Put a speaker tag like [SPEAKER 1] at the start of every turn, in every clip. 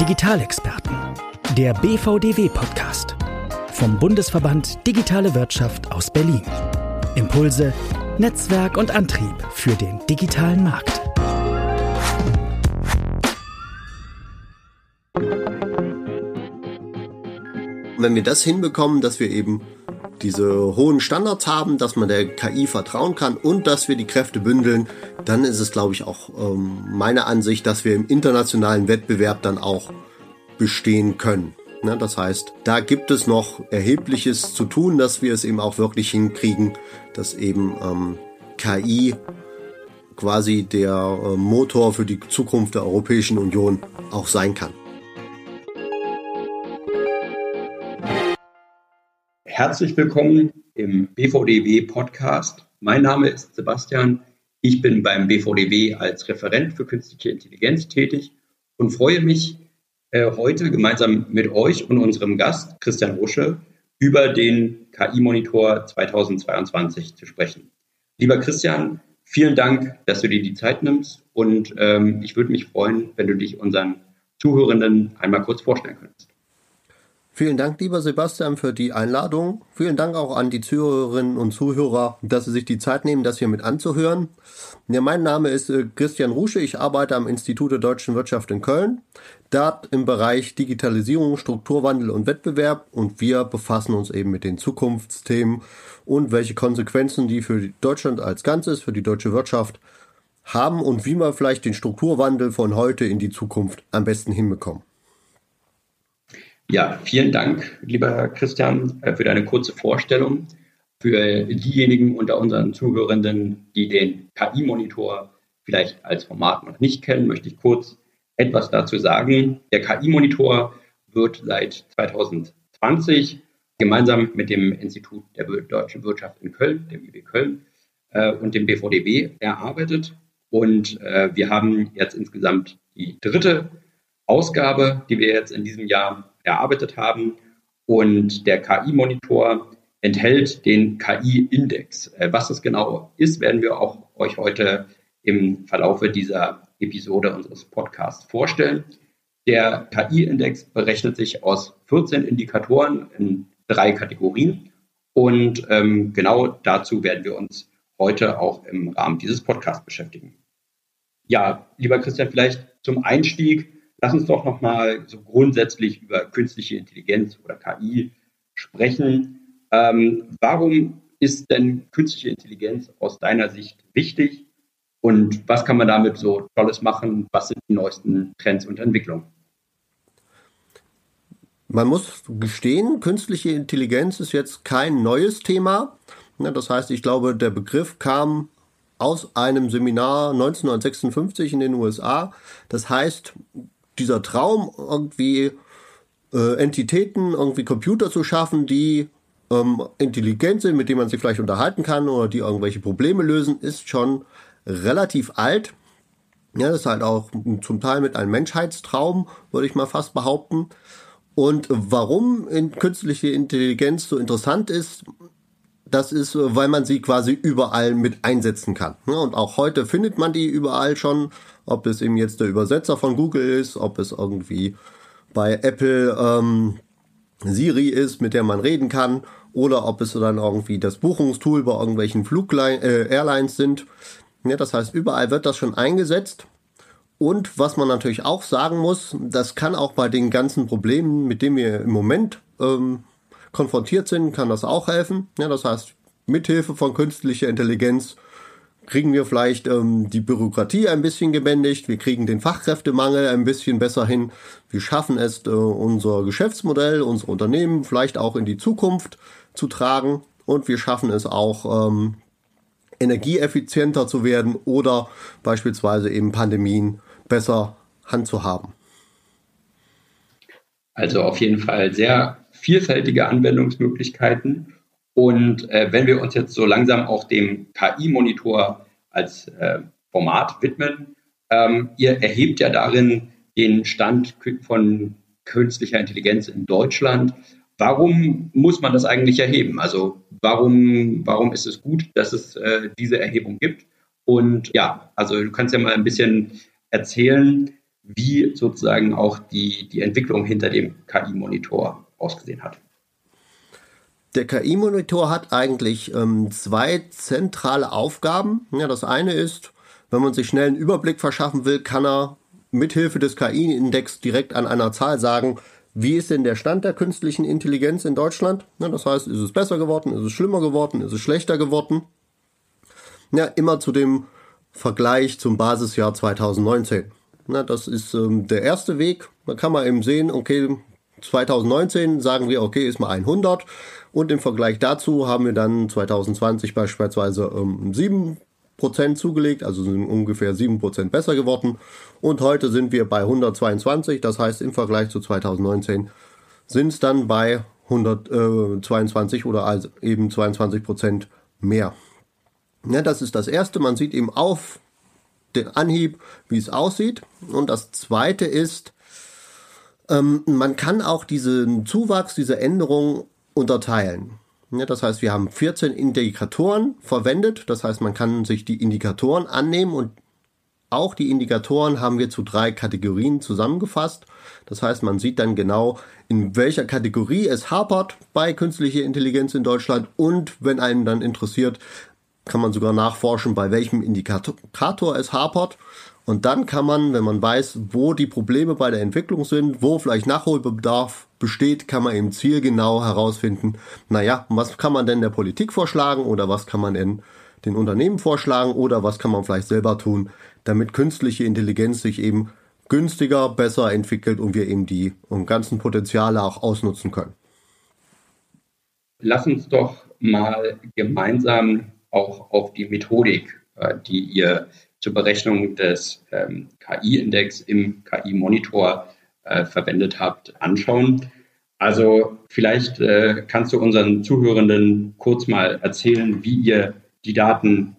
[SPEAKER 1] Digitalexperten. Der BVDW-Podcast. Vom Bundesverband Digitale Wirtschaft aus Berlin. Impulse, Netzwerk und Antrieb für den digitalen Markt.
[SPEAKER 2] Wenn wir das hinbekommen, dass wir eben diese hohen Standards haben, dass man der KI vertrauen kann und dass wir die Kräfte bündeln, dann ist es, glaube ich, auch ähm, meine Ansicht, dass wir im internationalen Wettbewerb dann auch bestehen können. Ne, das heißt, da gibt es noch erhebliches zu tun, dass wir es eben auch wirklich hinkriegen, dass eben ähm, KI quasi der äh, Motor für die Zukunft der Europäischen Union auch sein kann.
[SPEAKER 3] Herzlich willkommen im BVDW Podcast. Mein Name ist Sebastian. Ich bin beim BVDW als Referent für künstliche Intelligenz tätig und freue mich, äh, heute gemeinsam mit euch und unserem Gast Christian Rusche über den KI-Monitor 2022 zu sprechen. Lieber Christian, vielen Dank, dass du dir die Zeit nimmst und ähm, ich würde mich freuen, wenn du dich unseren Zuhörenden einmal kurz vorstellen könntest.
[SPEAKER 2] Vielen Dank, lieber Sebastian, für die Einladung. Vielen Dank auch an die Zuhörerinnen und Zuhörer, dass sie sich die Zeit nehmen, das hier mit anzuhören. Ja, mein Name ist äh, Christian Rusche. Ich arbeite am Institut der deutschen Wirtschaft in Köln. Dort im Bereich Digitalisierung, Strukturwandel und Wettbewerb. Und wir befassen uns eben mit den Zukunftsthemen und welche Konsequenzen die für Deutschland als Ganzes, für die deutsche Wirtschaft haben und wie wir vielleicht den Strukturwandel von heute in die Zukunft am besten hinbekommen.
[SPEAKER 3] Ja, vielen Dank, lieber Christian, äh, für deine kurze Vorstellung. Für diejenigen unter unseren Zuhörenden, die den KI-Monitor vielleicht als Format noch nicht kennen, möchte ich kurz etwas dazu sagen. Der KI-Monitor wird seit 2020 gemeinsam mit dem Institut der Deutschen Wirtschaft in Köln, dem IB Köln äh, und dem BVDW erarbeitet. Und äh, wir haben jetzt insgesamt die dritte Ausgabe, die wir jetzt in diesem Jahr erarbeitet haben. Und der KI-Monitor enthält den KI-Index. Äh, was es genau ist, werden wir auch euch heute im Verlaufe dieser Episode unseres Podcasts vorstellen. Der KI-Index berechnet sich aus 14 Indikatoren in drei Kategorien. Und ähm, genau dazu werden wir uns heute auch im Rahmen dieses Podcasts beschäftigen. Ja, lieber Christian, vielleicht zum Einstieg Lass uns doch nochmal so grundsätzlich über künstliche Intelligenz oder KI sprechen. Ähm, warum ist denn künstliche Intelligenz aus deiner Sicht wichtig und was kann man damit so Tolles machen? Was sind die neuesten Trends und Entwicklungen?
[SPEAKER 2] Man muss gestehen, künstliche Intelligenz ist jetzt kein neues Thema. Das heißt, ich glaube, der Begriff kam aus einem Seminar 1956 in den USA. Das heißt, dieser Traum, irgendwie äh, Entitäten, irgendwie Computer zu schaffen, die ähm, intelligent sind, mit denen man sich vielleicht unterhalten kann oder die irgendwelche Probleme lösen, ist schon relativ alt. Ja, das ist halt auch zum Teil mit einem Menschheitstraum, würde ich mal fast behaupten. Und warum in künstliche Intelligenz so interessant ist, das ist, weil man sie quasi überall mit einsetzen kann. Und auch heute findet man die überall schon ob es eben jetzt der Übersetzer von Google ist, ob es irgendwie bei Apple ähm, Siri ist, mit der man reden kann, oder ob es dann irgendwie das Buchungstool bei irgendwelchen Flugline äh, Airlines sind. Ja, das heißt, überall wird das schon eingesetzt. Und was man natürlich auch sagen muss, das kann auch bei den ganzen Problemen, mit denen wir im Moment ähm, konfrontiert sind, kann das auch helfen. Ja, das heißt, mithilfe von künstlicher Intelligenz kriegen wir vielleicht ähm, die Bürokratie ein bisschen gebändigt, wir kriegen den Fachkräftemangel ein bisschen besser hin, wir schaffen es, äh, unser Geschäftsmodell, unser Unternehmen vielleicht auch in die Zukunft zu tragen. Und wir schaffen es auch, ähm, energieeffizienter zu werden oder beispielsweise eben Pandemien besser handzuhaben.
[SPEAKER 3] Also auf jeden Fall sehr vielfältige Anwendungsmöglichkeiten und äh, wenn wir uns jetzt so langsam auch dem KI-Monitor als äh, Format widmen, ähm, ihr erhebt ja darin den Stand von künstlicher Intelligenz in Deutschland. Warum muss man das eigentlich erheben? Also warum, warum ist es gut, dass es äh, diese Erhebung gibt? Und ja, also du kannst ja mal ein bisschen erzählen, wie sozusagen auch die, die Entwicklung hinter dem KI-Monitor ausgesehen hat.
[SPEAKER 2] Der KI-Monitor hat eigentlich ähm, zwei zentrale Aufgaben. Ja, das eine ist, wenn man sich schnell einen Überblick verschaffen will, kann er mithilfe des KI-Index direkt an einer Zahl sagen, wie ist denn der Stand der künstlichen Intelligenz in Deutschland? Ja, das heißt, ist es besser geworden, ist es schlimmer geworden, ist es schlechter geworden? Ja, immer zu dem Vergleich zum Basisjahr 2019. Na, das ist ähm, der erste Weg. Da kann man eben sehen, okay, 2019 sagen wir, okay, ist mal 100 und im Vergleich dazu haben wir dann 2020 beispielsweise ähm, 7% zugelegt, also sind ungefähr 7% besser geworden. Und heute sind wir bei 122, das heißt im Vergleich zu 2019 sind es dann bei 122 äh, oder also eben 22% mehr. Ja, das ist das erste, man sieht eben auf den Anhieb, wie es aussieht. Und das zweite ist, ähm, man kann auch diesen Zuwachs, diese Änderung unterteilen. Ja, das heißt, wir haben 14 Indikatoren verwendet. Das heißt, man kann sich die Indikatoren annehmen und auch die Indikatoren haben wir zu drei Kategorien zusammengefasst. Das heißt, man sieht dann genau, in welcher Kategorie es hapert bei künstlicher Intelligenz in Deutschland und wenn einen dann interessiert, kann man sogar nachforschen, bei welchem Indikator es hapert und dann kann man, wenn man weiß, wo die Probleme bei der Entwicklung sind, wo vielleicht Nachholbedarf besteht, kann man im Ziel genau herausfinden, naja, was kann man denn der Politik vorschlagen oder was kann man denn den Unternehmen vorschlagen oder was kann man vielleicht selber tun, damit künstliche Intelligenz sich eben günstiger, besser entwickelt und wir eben die ganzen Potenziale auch ausnutzen können.
[SPEAKER 3] Lass uns doch mal gemeinsam auch auf die Methodik, äh, die ihr zur Berechnung des ähm, KI-Index im KI-Monitor äh, verwendet habt, anschauen. Also vielleicht äh, kannst du unseren Zuhörenden kurz mal erzählen, wie ihr die Daten,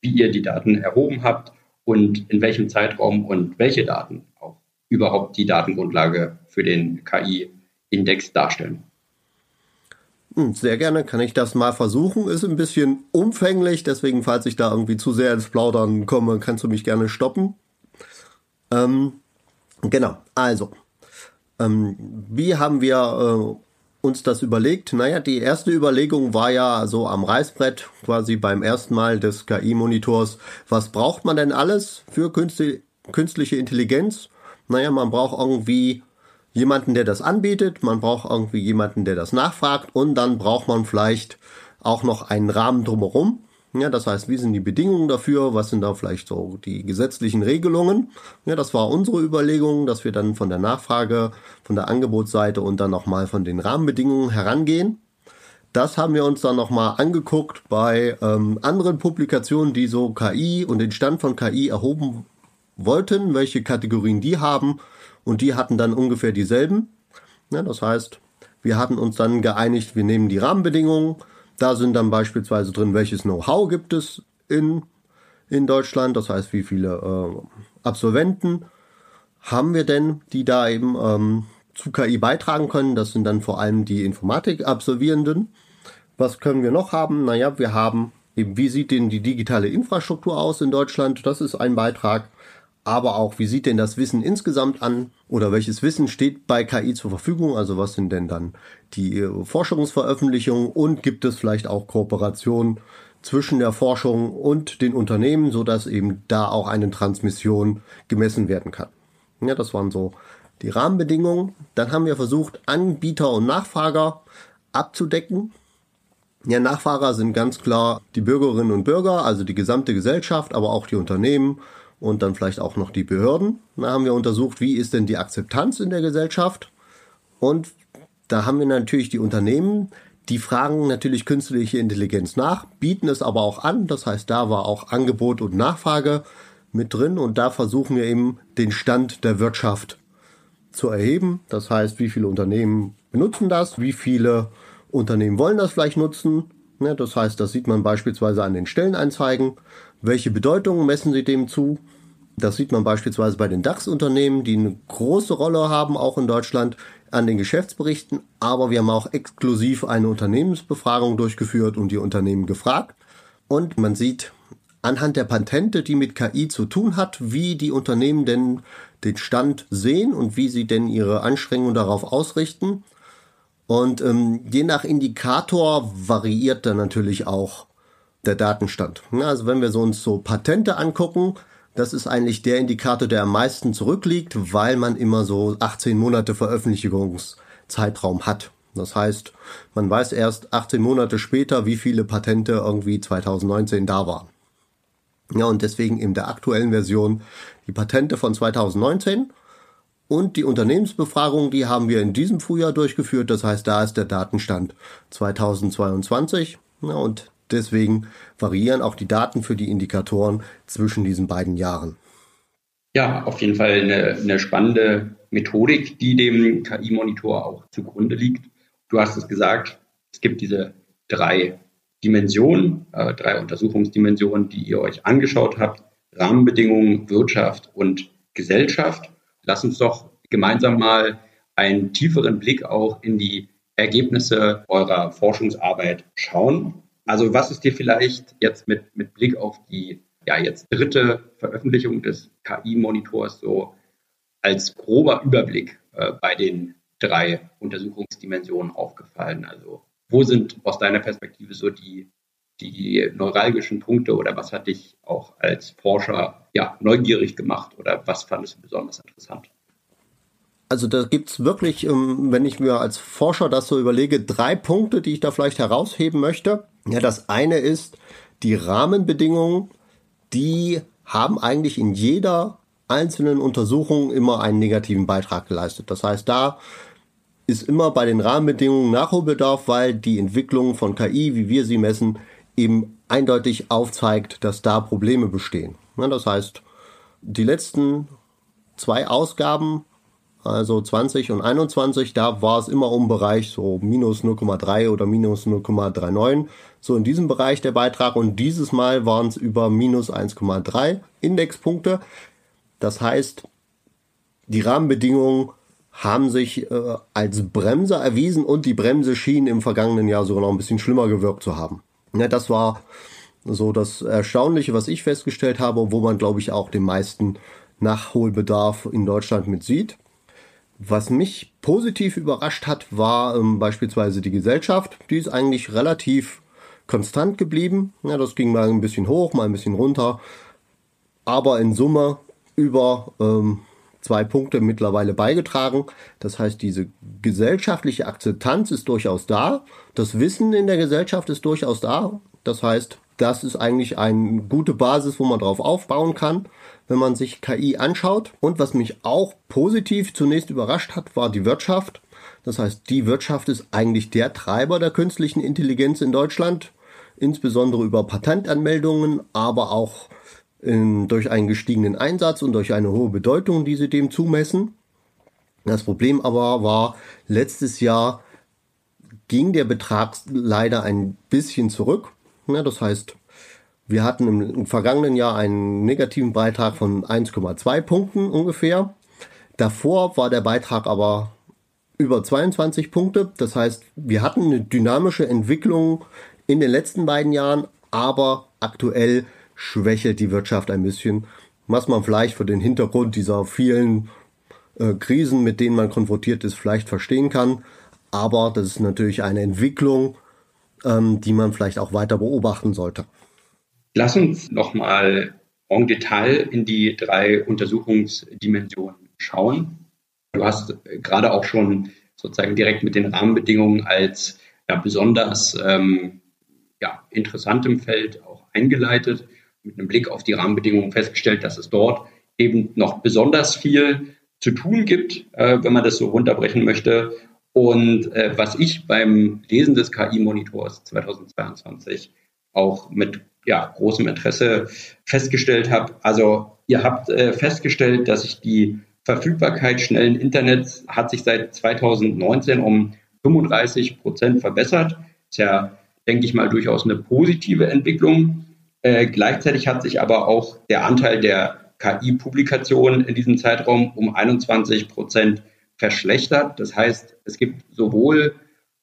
[SPEAKER 3] wie ihr die Daten erhoben habt und in welchem Zeitraum und welche Daten auch überhaupt die Datengrundlage für den KI-Index darstellen.
[SPEAKER 2] Hm, sehr gerne kann ich das mal versuchen. Ist ein bisschen umfänglich, deswegen, falls ich da irgendwie zu sehr ins Plaudern komme, kannst du mich gerne stoppen. Ähm, genau, also, ähm, wie haben wir äh, uns das überlegt? Naja, die erste Überlegung war ja so am Reißbrett, quasi beim ersten Mal des KI-Monitors. Was braucht man denn alles für künstliche Intelligenz? Naja, man braucht irgendwie jemanden, der das anbietet, man braucht irgendwie jemanden, der das nachfragt und dann braucht man vielleicht auch noch einen Rahmen drumherum. Ja, das heißt, wie sind die Bedingungen dafür? Was sind da vielleicht so die gesetzlichen Regelungen? Ja, das war unsere Überlegung, dass wir dann von der Nachfrage, von der Angebotsseite und dann nochmal von den Rahmenbedingungen herangehen. Das haben wir uns dann nochmal angeguckt bei ähm, anderen Publikationen, die so KI und den Stand von KI erhoben wollten, welche Kategorien die haben und die hatten dann ungefähr dieselben. Ja, das heißt, wir hatten uns dann geeinigt, wir nehmen die Rahmenbedingungen. Da sind dann beispielsweise drin, welches Know-how gibt es in, in Deutschland. Das heißt, wie viele äh, Absolventen haben wir denn, die da eben ähm, zu KI beitragen können. Das sind dann vor allem die Informatik-Absolvierenden. Was können wir noch haben? Naja, wir haben eben, wie sieht denn die digitale Infrastruktur aus in Deutschland? Das ist ein Beitrag aber auch, wie sieht denn das Wissen insgesamt an oder welches Wissen steht bei KI zur Verfügung? Also was sind denn dann die äh, Forschungsveröffentlichungen und gibt es vielleicht auch Kooperationen zwischen der Forschung und den Unternehmen, so dass eben da auch eine Transmission gemessen werden kann? Ja, das waren so die Rahmenbedingungen. Dann haben wir versucht, Anbieter und Nachfrager abzudecken. Ja, Nachfrager sind ganz klar die Bürgerinnen und Bürger, also die gesamte Gesellschaft, aber auch die Unternehmen und dann vielleicht auch noch die Behörden. Da haben wir untersucht, wie ist denn die Akzeptanz in der Gesellschaft. Und da haben wir natürlich die Unternehmen, die fragen natürlich künstliche Intelligenz nach, bieten es aber auch an. Das heißt, da war auch Angebot und Nachfrage mit drin und da versuchen wir eben den Stand der Wirtschaft zu erheben. Das heißt, wie viele Unternehmen benutzen das, wie viele Unternehmen wollen das vielleicht nutzen. Das heißt, das sieht man beispielsweise an den Stellenanzeigen. Welche Bedeutung messen sie dem zu? Das sieht man beispielsweise bei den DAX-Unternehmen, die eine große Rolle haben, auch in Deutschland, an den Geschäftsberichten. Aber wir haben auch exklusiv eine Unternehmensbefragung durchgeführt und die Unternehmen gefragt. Und man sieht anhand der Patente, die mit KI zu tun hat, wie die Unternehmen denn den Stand sehen und wie sie denn ihre Anstrengungen darauf ausrichten. Und ähm, je nach Indikator variiert dann natürlich auch der Datenstand. Also wenn wir so uns so Patente angucken, das ist eigentlich der Indikator, der am meisten zurückliegt, weil man immer so 18 Monate Veröffentlichungszeitraum hat. Das heißt, man weiß erst 18 Monate später, wie viele Patente irgendwie 2019 da waren. Ja, und deswegen in der aktuellen Version die Patente von 2019 und die Unternehmensbefragung, die haben wir in diesem Frühjahr durchgeführt. Das heißt, da ist der Datenstand 2022. Ja, und deswegen variieren auch die Daten für die Indikatoren zwischen diesen beiden Jahren.
[SPEAKER 3] Ja, auf jeden Fall eine, eine spannende Methodik, die dem KI-Monitor auch zugrunde liegt. Du hast es gesagt, es gibt diese drei Dimensionen, äh, drei Untersuchungsdimensionen, die ihr euch angeschaut habt. Rahmenbedingungen, Wirtschaft und Gesellschaft. Lass uns doch gemeinsam mal einen tieferen Blick auch in die Ergebnisse eurer Forschungsarbeit schauen. Also was ist dir vielleicht jetzt mit, mit Blick auf die ja jetzt dritte Veröffentlichung des KI-Monitors so als grober Überblick äh, bei den drei Untersuchungsdimensionen aufgefallen? Also wo sind aus deiner Perspektive so die, die neuralgischen Punkte oder was hat dich auch als Forscher ja, neugierig gemacht oder was fandest du besonders interessant?
[SPEAKER 2] Also da gibt es wirklich, ähm, wenn ich mir als Forscher das so überlege, drei Punkte, die ich da vielleicht herausheben möchte. Ja, das eine ist die Rahmenbedingungen, die haben eigentlich in jeder einzelnen Untersuchung immer einen negativen Beitrag geleistet. Das heißt, da ist immer bei den Rahmenbedingungen Nachholbedarf, weil die Entwicklung von KI, wie wir sie messen, eben eindeutig aufzeigt, dass da Probleme bestehen. Das heißt, die letzten zwei Ausgaben also 20 und 21, da war es immer um Bereich so minus 0,3 oder minus 0,39, so in diesem Bereich der Beitrag und dieses Mal waren es über minus 1,3 Indexpunkte. Das heißt, die Rahmenbedingungen haben sich äh, als Bremse erwiesen und die Bremse schien im vergangenen Jahr sogar noch ein bisschen schlimmer gewirkt zu haben. Ja, das war so das Erstaunliche, was ich festgestellt habe, wo man, glaube ich, auch den meisten Nachholbedarf in Deutschland mit sieht. Was mich positiv überrascht hat, war ähm, beispielsweise die Gesellschaft. Die ist eigentlich relativ konstant geblieben. Ja, das ging mal ein bisschen hoch, mal ein bisschen runter. Aber in Summe über ähm, zwei Punkte mittlerweile beigetragen. Das heißt, diese gesellschaftliche Akzeptanz ist durchaus da. Das Wissen in der Gesellschaft ist durchaus da. Das heißt, das ist eigentlich eine gute Basis, wo man drauf aufbauen kann wenn man sich KI anschaut. Und was mich auch positiv zunächst überrascht hat, war die Wirtschaft. Das heißt, die Wirtschaft ist eigentlich der Treiber der künstlichen Intelligenz in Deutschland, insbesondere über Patentanmeldungen, aber auch in, durch einen gestiegenen Einsatz und durch eine hohe Bedeutung, die sie dem zumessen. Das Problem aber war, letztes Jahr ging der Betrag leider ein bisschen zurück. Ja, das heißt, wir hatten im, vergangenen Jahr einen negativen Beitrag von 1,2 Punkten ungefähr. Davor war der Beitrag aber über 22 Punkte. Das heißt, wir hatten eine dynamische Entwicklung in den letzten beiden Jahren, aber aktuell schwächelt die Wirtschaft ein bisschen, was man vielleicht für den Hintergrund dieser vielen äh, Krisen, mit denen man konfrontiert ist, vielleicht verstehen kann. Aber das ist natürlich eine Entwicklung, ähm, die man vielleicht auch weiter beobachten sollte.
[SPEAKER 3] Lass uns nochmal en Detail in die drei Untersuchungsdimensionen schauen. Du hast gerade auch schon sozusagen direkt mit den Rahmenbedingungen als ja, besonders ähm, ja, interessantem Feld auch eingeleitet, mit einem Blick auf die Rahmenbedingungen festgestellt, dass es dort eben noch besonders viel zu tun gibt, äh, wenn man das so runterbrechen möchte. Und äh, was ich beim Lesen des KI-Monitors 2022 auch mit ja, großem Interesse festgestellt habe. Also ihr habt äh, festgestellt, dass sich die Verfügbarkeit schnellen Internets hat sich seit 2019 um 35 Prozent verbessert. Ist ja, denke ich mal, durchaus eine positive Entwicklung. Äh, gleichzeitig hat sich aber auch der Anteil der KI-Publikationen in diesem Zeitraum um 21 Prozent verschlechtert. Das heißt, es gibt sowohl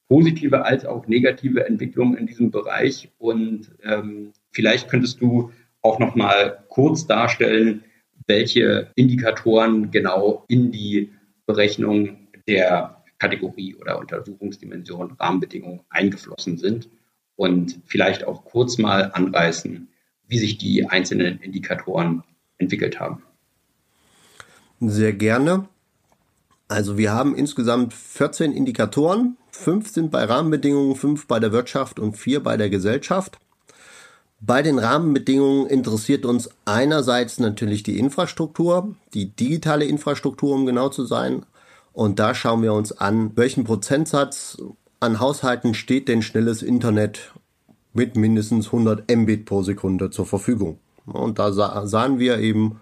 [SPEAKER 3] positive als auch negative Entwicklungen in diesem Bereich. Und ähm, vielleicht könntest du auch noch mal kurz darstellen, welche Indikatoren genau in die Berechnung der Kategorie oder Untersuchungsdimension Rahmenbedingungen eingeflossen sind und vielleicht auch kurz mal anreißen, wie sich die einzelnen Indikatoren entwickelt haben.
[SPEAKER 2] Sehr gerne. Also wir haben insgesamt 14 Indikatoren. Fünf sind bei Rahmenbedingungen, fünf bei der Wirtschaft und vier bei der Gesellschaft. Bei den Rahmenbedingungen interessiert uns einerseits natürlich die Infrastruktur, die digitale Infrastruktur, um genau zu sein. Und da schauen wir uns an, welchen Prozentsatz an Haushalten steht denn schnelles Internet mit mindestens 100 Mbit pro Sekunde zur Verfügung. Und da sahen wir eben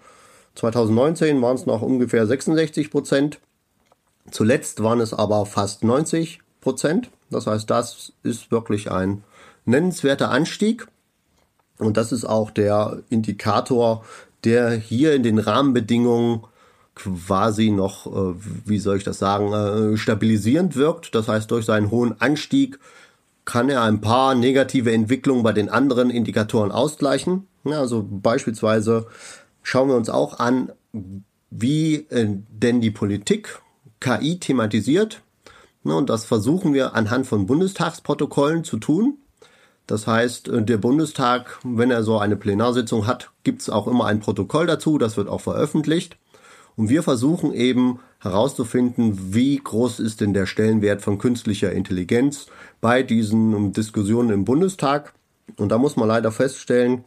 [SPEAKER 2] 2019 waren es noch ungefähr 66 Prozent. Zuletzt waren es aber fast 90 Prozent. Das heißt, das ist wirklich ein nennenswerter Anstieg. Und das ist auch der Indikator, der hier in den Rahmenbedingungen quasi noch, äh, wie soll ich das sagen, äh, stabilisierend wirkt. Das heißt, durch seinen hohen Anstieg kann er ein paar negative Entwicklungen bei den anderen Indikatoren ausgleichen. also beispielsweise schauen wir uns auch an, wie äh, denn die Politik KI thematisiert. und das versuchen wir anhand von Bundestagsprotokollen zu tun. Das heißt, der Bundestag, wenn er so eine Plenarsitzung hat, gibt es auch immer ein Protokoll dazu, das wird auch veröffentlicht. Und wir versuchen eben herauszufinden, wie groß ist denn der Stellenwert von künstlicher Intelligenz bei diesen Diskussionen im Bundestag. Und da muss man leider feststellen,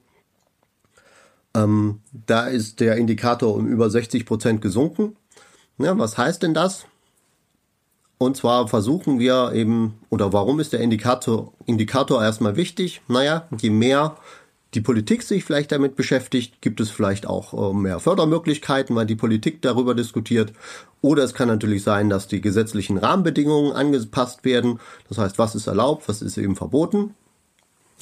[SPEAKER 2] ähm, da ist der Indikator um über 60 Prozent gesunken. Ja, was heißt denn das? Und zwar versuchen wir eben, oder warum ist der Indikator, Indikator erstmal wichtig? Naja, je mehr die Politik sich vielleicht damit beschäftigt, gibt es vielleicht auch äh, mehr Fördermöglichkeiten, weil die Politik darüber diskutiert. Oder es kann natürlich sein, dass die gesetzlichen Rahmenbedingungen angepasst werden. Das heißt, was ist erlaubt, was ist eben verboten.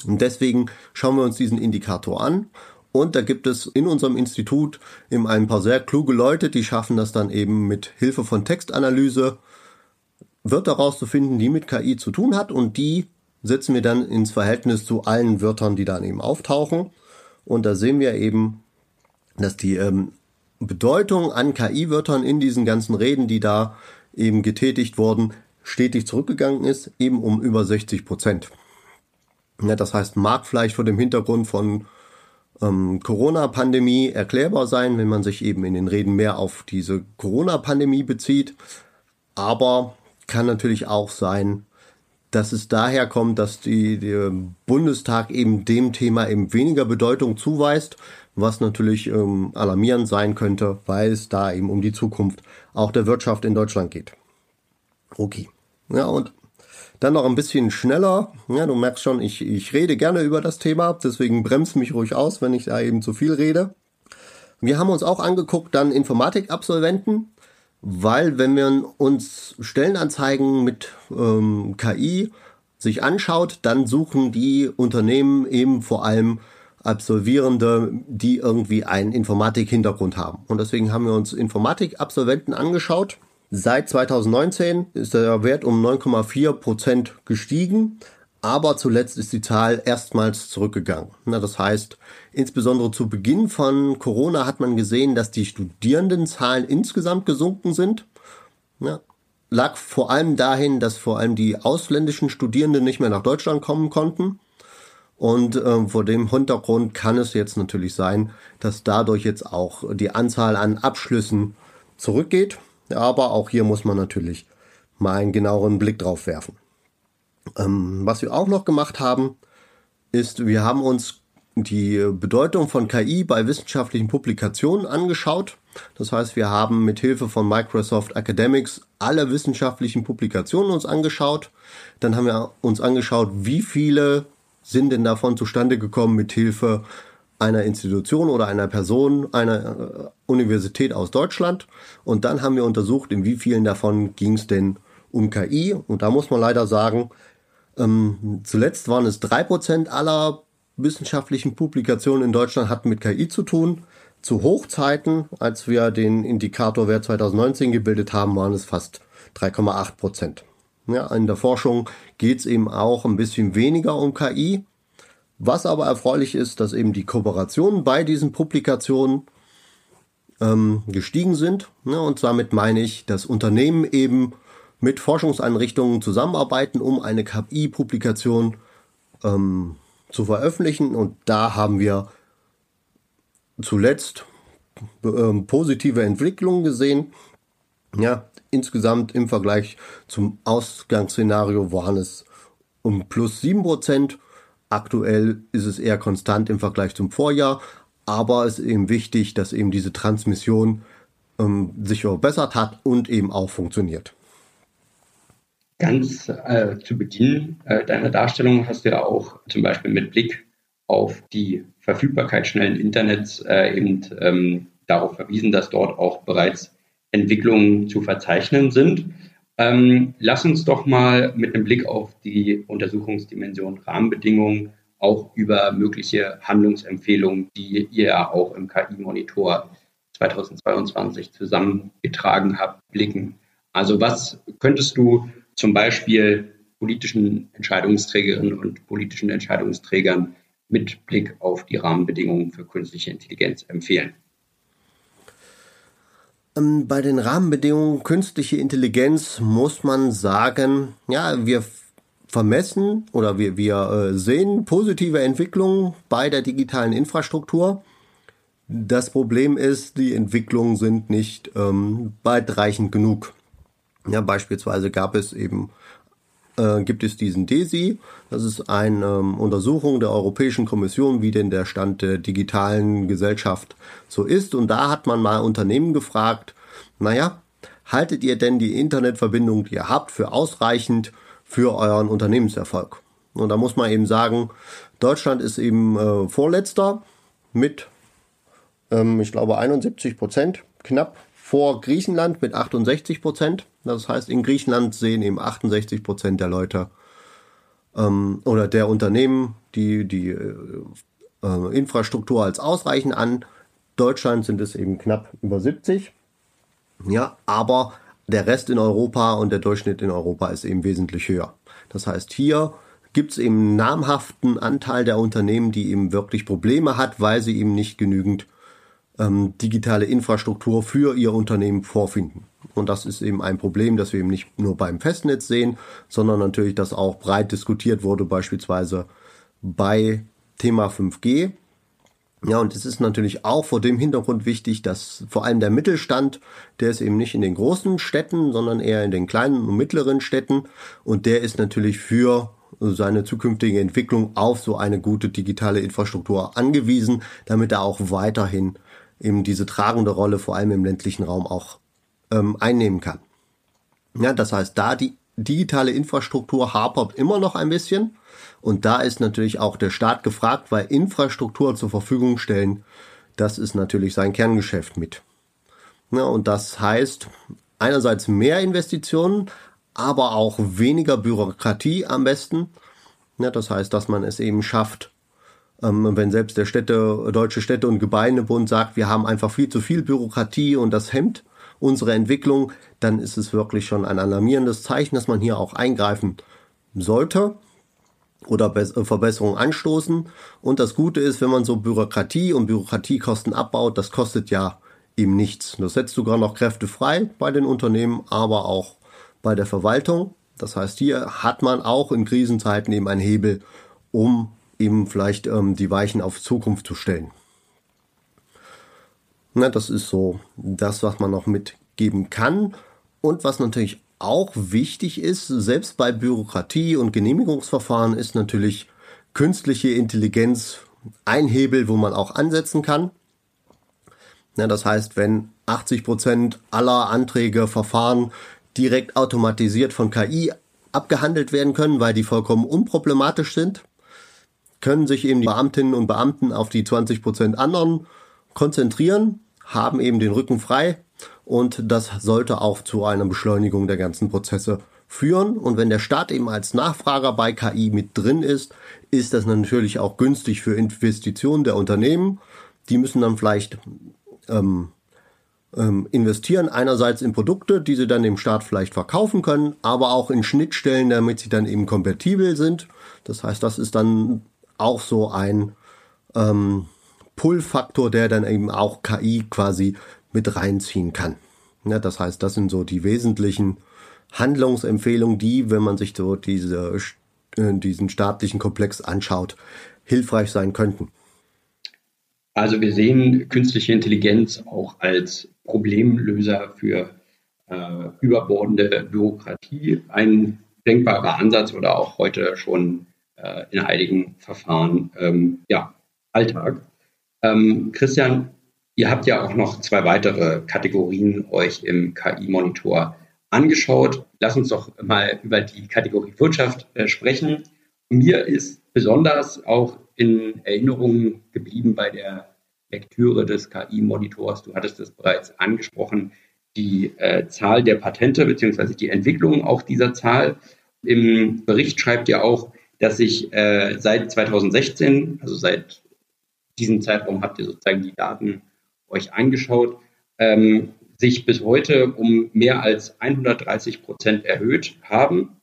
[SPEAKER 2] Und deswegen schauen wir uns diesen Indikator an und da gibt es in unserem Institut eben ein paar sehr kluge Leute, die schaffen das dann eben mit Hilfe von Textanalyse Wörter rauszufinden, die mit KI zu tun hat und die setzen wir dann ins Verhältnis zu allen Wörtern, die dann eben auftauchen. Und da sehen wir eben, dass die ähm, Bedeutung an KI-Wörtern in diesen ganzen Reden, die da eben getätigt wurden, stetig zurückgegangen ist, eben um über 60 Prozent. Ja, das heißt, mag vielleicht vor dem Hintergrund von ähm, Corona-Pandemie erklärbar sein, wenn man sich eben in den Reden mehr auf diese Corona-Pandemie bezieht. Aber kann natürlich auch sein, dass es daher kommt, dass die, der Bundestag eben dem Thema eben weniger Bedeutung zuweist, was natürlich ähm, alarmierend sein könnte, weil es da eben um die Zukunft auch der Wirtschaft in Deutschland geht. Okay. Ja, und dann noch ein bisschen schneller. Ja, du merkst schon, ich, ich rede gerne über das Thema, deswegen bremst mich ruhig aus, wenn ich da eben zu viel rede. Wir haben uns auch angeguckt, dann Informatikabsolventen, weil wenn wir uns Stellenanzeigen mit ähm, KI sich anschaut, dann suchen die Unternehmen eben vor allem Absolvierende, die irgendwie einen Informatik-Hintergrund haben. Und deswegen haben wir uns Informatikabsolventen angeschaut Seit 2019 ist der Wert um 9,4 Prozent gestiegen, aber zuletzt ist die Zahl erstmals zurückgegangen. Das heißt, insbesondere zu Beginn von Corona hat man gesehen, dass die Studierendenzahlen insgesamt gesunken sind. Lag vor allem dahin, dass vor allem die ausländischen Studierenden nicht mehr nach Deutschland kommen konnten. Und äh, vor dem Hintergrund kann es jetzt natürlich sein, dass dadurch jetzt auch die Anzahl an Abschlüssen zurückgeht. Aber auch hier muss man natürlich mal einen genaueren Blick drauf werfen. Ähm, was wir auch noch gemacht haben, ist, wir haben uns die Bedeutung von KI bei wissenschaftlichen Publikationen angeschaut. Das heißt, wir haben mit Hilfe von Microsoft Academics alle wissenschaftlichen Publikationen uns angeschaut. Dann haben wir uns angeschaut, wie viele sind denn davon zustande gekommen mit Hilfe einer Institution oder einer Person einer äh, Universität aus Deutschland. Und dann haben wir untersucht, in wie vielen davon ging es denn um KI. Und da muss man leider sagen, ähm, zuletzt waren es drei Prozent aller wissenschaftlichen Publikationen in Deutschland hatten mit KI zu tun. Zu Hochzeiten, als wir den Indikatorwert 2019 gebildet haben, waren es fast 3,8 Prozent. Ja, in der Forschung geht es eben auch ein bisschen weniger um KI. Was aber erfreulich ist, dass eben die Kooperation bei diesen Publikationen ähm, gestiegen sind. Ne? Und damit meine ich, dass Unternehmen eben mit Forschungseinrichtungen zusammenarbeiten, um eine KI-Publikation ähm, zu veröffentlichen. Und da haben wir zuletzt ähm, positive Entwicklungen gesehen. Ja, insgesamt im Vergleich zum Ausgangsszenario waren es um plus 7%. Aktuell ist es eher konstant im Vergleich zum Vorjahr, aber es ist eben wichtig, dass eben diese Transmission ähm, sich verbessert hat und eben auch funktioniert.
[SPEAKER 3] Ganz äh, zu Beginn äh, deiner Darstellung hast du ja auch zum Beispiel mit Blick auf die Verfügbarkeit schnellen Internets äh, eben ähm, darauf verwiesen, dass dort auch bereits Entwicklungen zu verzeichnen sind. Ähm, lass uns doch mal mit einem Blick auf die Untersuchungsdimension Rahmenbedingungen auch über mögliche Handlungsempfehlungen, die ihr ja auch im KI-Monitor 2022 zusammengetragen habt, blicken. Also was könntest du zum Beispiel politischen Entscheidungsträgerinnen und politischen Entscheidungsträgern mit Blick auf die Rahmenbedingungen für künstliche Intelligenz empfehlen?
[SPEAKER 2] Ähm, bei den Rahmenbedingungen künstliche Intelligenz muss man sagen, ja, wir vermessen oder wir, wir äh, sehen positive Entwicklungen bei der digitalen Infrastruktur. Das Problem ist, die Entwicklungen sind nicht ähm, weitreichend genug. Ja, beispielsweise gab es eben äh, gibt es diesen DESI. Das ist eine ähm, Untersuchung der Europäischen Kommission, wie denn der Stand der digitalen Gesellschaft so ist. Und da hat man mal Unternehmen gefragt, naja, haltet ihr denn die Internetverbindung, die ihr habt, für ausreichend für euren Unternehmenserfolg? Und da muss man eben sagen, Deutschland ist eben äh, Vorletzter mit, ähm, ich glaube, 71 Prozent, knapp vor Griechenland mit 68 Prozent. Das heißt, in Griechenland sehen eben 68 Prozent der Leute ähm, oder der Unternehmen die, die äh, äh, Infrastruktur als ausreichend an. Deutschland sind es eben knapp über 70. Ja, aber der Rest in Europa und der Durchschnitt in Europa ist eben wesentlich höher. Das heißt, hier gibt es eben namhaften Anteil der Unternehmen, die eben wirklich Probleme hat, weil sie eben nicht genügend ähm, digitale Infrastruktur für ihr Unternehmen vorfinden. Und das ist eben ein Problem, das wir eben nicht nur beim Festnetz sehen, sondern natürlich, das auch breit diskutiert wurde, beispielsweise bei Thema 5G. Ja, und es ist natürlich auch vor dem Hintergrund wichtig, dass vor allem der Mittelstand, der ist eben nicht in den großen Städten, sondern eher in den kleinen und mittleren Städten. Und der ist natürlich für seine zukünftige Entwicklung auf so eine gute digitale Infrastruktur angewiesen, damit er auch weiterhin eben diese tragende Rolle vor allem im ländlichen Raum auch ähm, einnehmen kann. Ja, das heißt, da die digitale Infrastruktur hapert immer noch ein bisschen und da ist natürlich auch der Staat gefragt, weil Infrastruktur zur Verfügung stellen, das ist natürlich sein Kerngeschäft mit. Ja, und das heißt einerseits mehr Investitionen, aber auch weniger Bürokratie am besten. Ja, das heißt, dass man es eben schafft, ähm, wenn selbst der Städte, Deutsche Städte- und Gemeindebund sagt, wir haben einfach viel zu viel Bürokratie und das hemmt unsere Entwicklung, dann ist es wirklich schon ein alarmierendes Zeichen, dass man hier auch eingreifen sollte oder äh, Verbesserungen anstoßen. Und das Gute ist, wenn man so Bürokratie und Bürokratiekosten abbaut, das kostet ja eben nichts. Das setzt sogar noch Kräfte frei bei den Unternehmen, aber auch bei der Verwaltung. Das heißt, hier hat man auch in Krisenzeiten eben einen Hebel, um eben vielleicht ähm, die Weichen auf Zukunft zu stellen. Na, das ist so das, was man noch mitgeben kann. Und was natürlich auch wichtig ist, selbst bei Bürokratie und Genehmigungsverfahren ist natürlich künstliche Intelligenz ein Hebel, wo man auch ansetzen kann. Ja, das heißt, wenn 80 Prozent aller Anträge, Verfahren direkt automatisiert von KI abgehandelt werden können, weil die vollkommen unproblematisch sind, können sich eben die Beamtinnen und Beamten auf die 20 Prozent anderen konzentrieren, haben eben den Rücken frei und das sollte auch zu einer Beschleunigung der ganzen Prozesse führen. Und wenn der Staat eben als Nachfrager bei KI mit drin ist, ist das natürlich auch günstig für Investitionen der Unternehmen. Die müssen dann vielleicht ähm, ähm, investieren, einerseits in Produkte, die sie dann dem Staat vielleicht verkaufen können, aber auch in Schnittstellen, damit sie dann eben kompatibel sind. Das heißt, das ist dann auch so ein ähm, Pull-Faktor, der dann eben auch KI quasi mit reinziehen kann. Ja, das heißt, das sind so die wesentlichen Handlungsempfehlungen, die, wenn man sich so diese, äh, diesen staatlichen Komplex anschaut, hilfreich sein könnten.
[SPEAKER 3] Also wir sehen künstliche Intelligenz auch als Problemlöser für äh, überbordende Bürokratie. Ein denkbarer Ansatz oder auch heute schon äh, in einigen Verfahren ähm, ja, Alltag. Ähm, Christian, ihr habt ja auch noch zwei weitere Kategorien euch im KI-Monitor angeschaut. Lass uns doch mal über die Kategorie Wirtschaft äh, sprechen. Mir ist besonders auch in Erinnerung geblieben bei der Lektüre des KI-Monitors. Du hattest es bereits angesprochen, die äh, Zahl der Patente bzw. die Entwicklung auch dieser Zahl. Im Bericht schreibt ihr auch, dass sich äh, seit 2016, also seit diesem Zeitraum habt ihr sozusagen die Daten euch angeschaut, ähm, sich bis heute um mehr als 130 Prozent erhöht haben.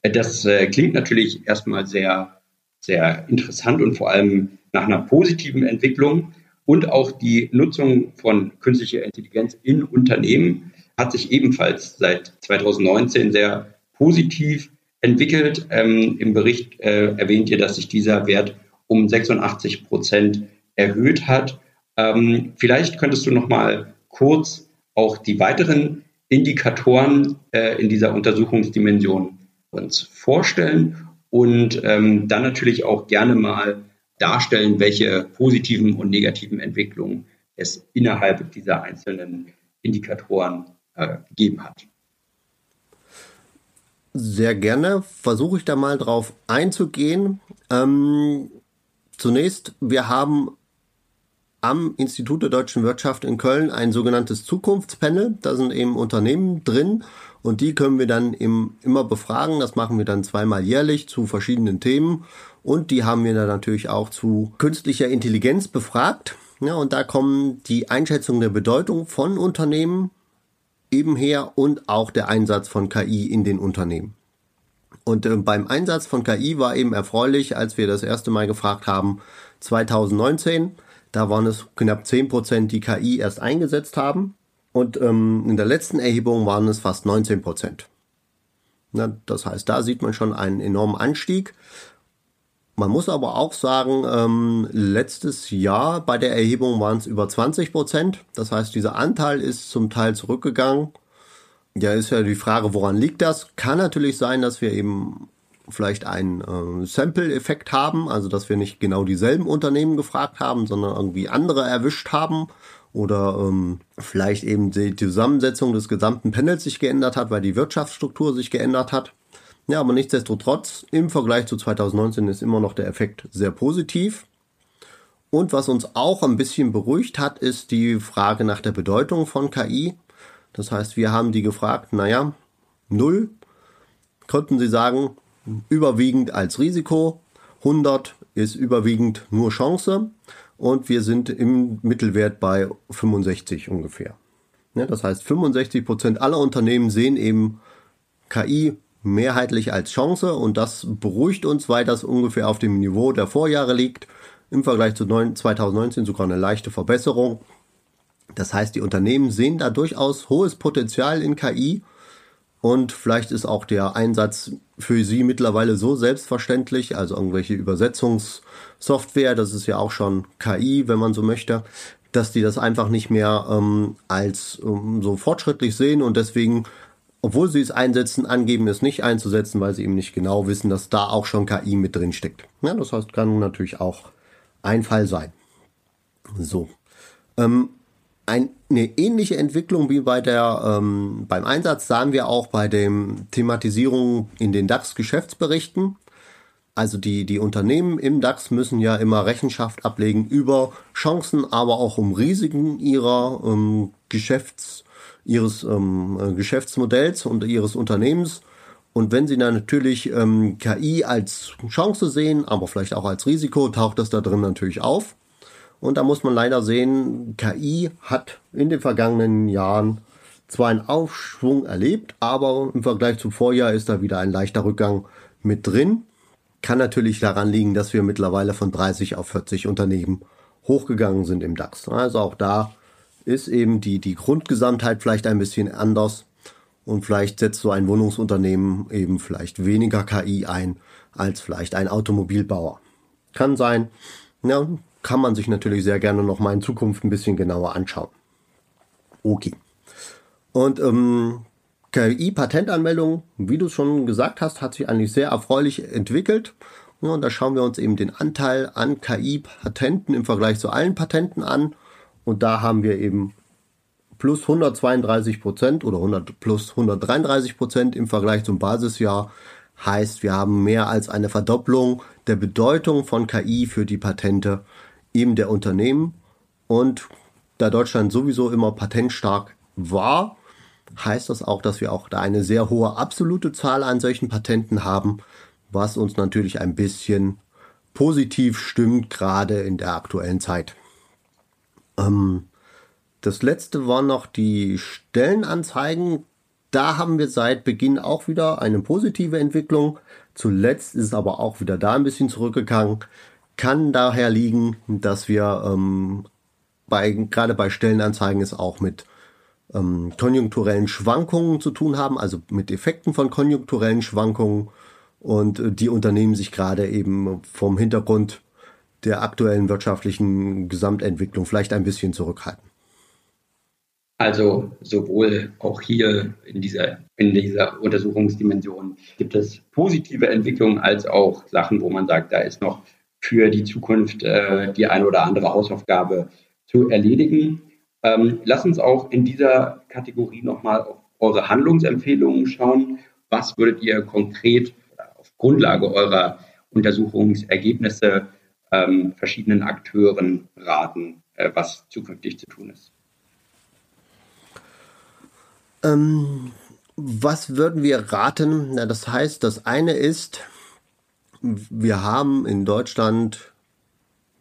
[SPEAKER 3] Äh, das äh, klingt natürlich erstmal sehr, sehr interessant und vor allem nach einer positiven Entwicklung. Und auch die Nutzung von künstlicher Intelligenz in Unternehmen hat sich ebenfalls seit 2019 sehr positiv entwickelt. Ähm, Im Bericht äh, erwähnt ihr, dass sich dieser Wert um 86 Prozent erhöht hat. Ähm, vielleicht könntest du noch mal kurz auch die weiteren Indikatoren äh, in dieser Untersuchungsdimension uns vorstellen und ähm, dann natürlich auch gerne mal darstellen, welche positiven und negativen Entwicklungen es innerhalb dieser einzelnen Indikatoren äh, gegeben hat.
[SPEAKER 2] Sehr gerne. Versuche ich da mal drauf einzugehen. Ähm, zunächst, wir haben am Institut der deutschen Wirtschaft in Köln ein sogenanntes Zukunftspanel. Da sind eben Unternehmen drin und die können wir dann im, immer befragen. Das machen wir dann zweimal jährlich zu verschiedenen Themen. Und die haben wir dann natürlich auch zu künstlicher Intelligenz befragt. Ja, und da kommen die Einschätzung der Bedeutung von Unternehmen eben her und auch der Einsatz von KI in den Unternehmen. Und äh, beim Einsatz von KI war eben erfreulich, als wir das erste Mal gefragt haben, 2019, da waren es knapp 10 Prozent, die KI erst eingesetzt haben. Und ähm, in der letzten Erhebung waren es fast 19 Prozent. Das heißt, da sieht man schon einen enormen Anstieg. Man muss aber auch sagen, ähm, letztes Jahr bei der Erhebung waren es über 20 Prozent. Das heißt, dieser Anteil ist zum Teil zurückgegangen. Ja, ist ja die Frage, woran liegt das? Kann natürlich sein, dass wir eben vielleicht einen äh, Sample-Effekt haben, also dass wir nicht genau dieselben Unternehmen gefragt haben, sondern irgendwie andere erwischt haben oder ähm, vielleicht eben die Zusammensetzung des gesamten Panels sich geändert hat, weil die Wirtschaftsstruktur sich geändert hat. Ja, aber nichtsdestotrotz, im Vergleich zu 2019 ist immer noch der Effekt sehr positiv. Und was uns auch ein bisschen beruhigt hat, ist die Frage nach der Bedeutung von KI. Das heißt, wir haben die gefragt, naja, null, konnten sie sagen, überwiegend als Risiko, 100 ist überwiegend nur Chance und wir sind im Mittelwert bei 65 ungefähr. Ja, das heißt, 65 Prozent aller Unternehmen sehen eben KI mehrheitlich als Chance und das beruhigt uns, weil das ungefähr auf dem Niveau der Vorjahre liegt. Im Vergleich zu 2019 sogar eine leichte Verbesserung. Das heißt, die Unternehmen sehen da durchaus hohes Potenzial in KI und vielleicht ist auch der Einsatz für sie mittlerweile so selbstverständlich, also irgendwelche Übersetzungssoftware, das ist ja auch schon KI, wenn man so möchte, dass die das einfach nicht mehr ähm, als ähm, so fortschrittlich sehen und deswegen obwohl sie es einsetzen, angeben es nicht einzusetzen, weil sie eben nicht genau wissen, dass da auch schon KI mit drin steckt. Ja, das heißt, kann natürlich auch ein Fall sein. So. Ähm, eine ähnliche Entwicklung wie bei der, ähm, beim Einsatz sahen wir auch bei dem Thematisierung in den DAX-Geschäftsberichten. Also die, die Unternehmen im DAX müssen ja immer Rechenschaft ablegen über Chancen, aber auch um Risiken ihrer ähm, Geschäfts- ihres ähm, äh, Geschäftsmodells und ihres Unternehmens. Und wenn Sie dann natürlich ähm, KI als Chance sehen, aber vielleicht auch als Risiko, taucht das da drin natürlich auf. Und da muss man leider sehen, KI hat in den vergangenen Jahren zwar einen Aufschwung erlebt, aber im Vergleich zum Vorjahr ist da wieder ein leichter Rückgang mit drin. Kann natürlich daran liegen, dass wir mittlerweile von 30 auf 40 Unternehmen hochgegangen sind im DAX. Also auch da ist eben die, die Grundgesamtheit vielleicht ein bisschen anders und vielleicht setzt so ein Wohnungsunternehmen eben vielleicht weniger KI ein als vielleicht ein Automobilbauer. Kann sein, ja, kann man sich natürlich sehr gerne noch mal in Zukunft ein bisschen genauer anschauen. Okay. Und ähm, KI-Patentanmeldung, wie du schon gesagt hast, hat sich eigentlich sehr erfreulich entwickelt. Ja, und da schauen wir uns eben den Anteil an KI-Patenten im Vergleich zu allen Patenten an. Und da haben wir eben plus 132 Prozent oder 100 plus 133 Prozent im Vergleich zum Basisjahr. Heißt, wir haben mehr als eine Verdopplung der Bedeutung von KI für die Patente eben der Unternehmen. Und da Deutschland sowieso immer patentstark war, heißt das auch, dass wir auch da eine sehr hohe absolute Zahl an solchen Patenten haben, was uns natürlich ein bisschen positiv stimmt, gerade in der aktuellen Zeit. Ähm, das letzte waren noch die Stellenanzeigen. Da haben wir seit Beginn auch wieder eine positive Entwicklung. Zuletzt ist aber auch wieder da ein bisschen zurückgegangen. Kann daher liegen, dass wir ähm, bei, gerade bei Stellenanzeigen es auch mit ähm, konjunkturellen Schwankungen zu tun haben, also mit Effekten von konjunkturellen Schwankungen und äh, die Unternehmen sich gerade eben vom Hintergrund der aktuellen wirtschaftlichen Gesamtentwicklung vielleicht ein bisschen zurückhalten.
[SPEAKER 3] Also sowohl auch hier in dieser, in dieser Untersuchungsdimension gibt es positive Entwicklungen als auch Sachen, wo man sagt, da ist noch für die Zukunft äh, die eine oder andere Hausaufgabe zu erledigen. Ähm, lass uns auch in dieser Kategorie nochmal auf eure Handlungsempfehlungen schauen. Was würdet ihr konkret auf Grundlage eurer Untersuchungsergebnisse ähm, verschiedenen Akteuren raten, äh, was zukünftig zu tun ist?
[SPEAKER 2] Ähm, was würden wir raten? Na, das heißt, das eine ist, wir haben in Deutschland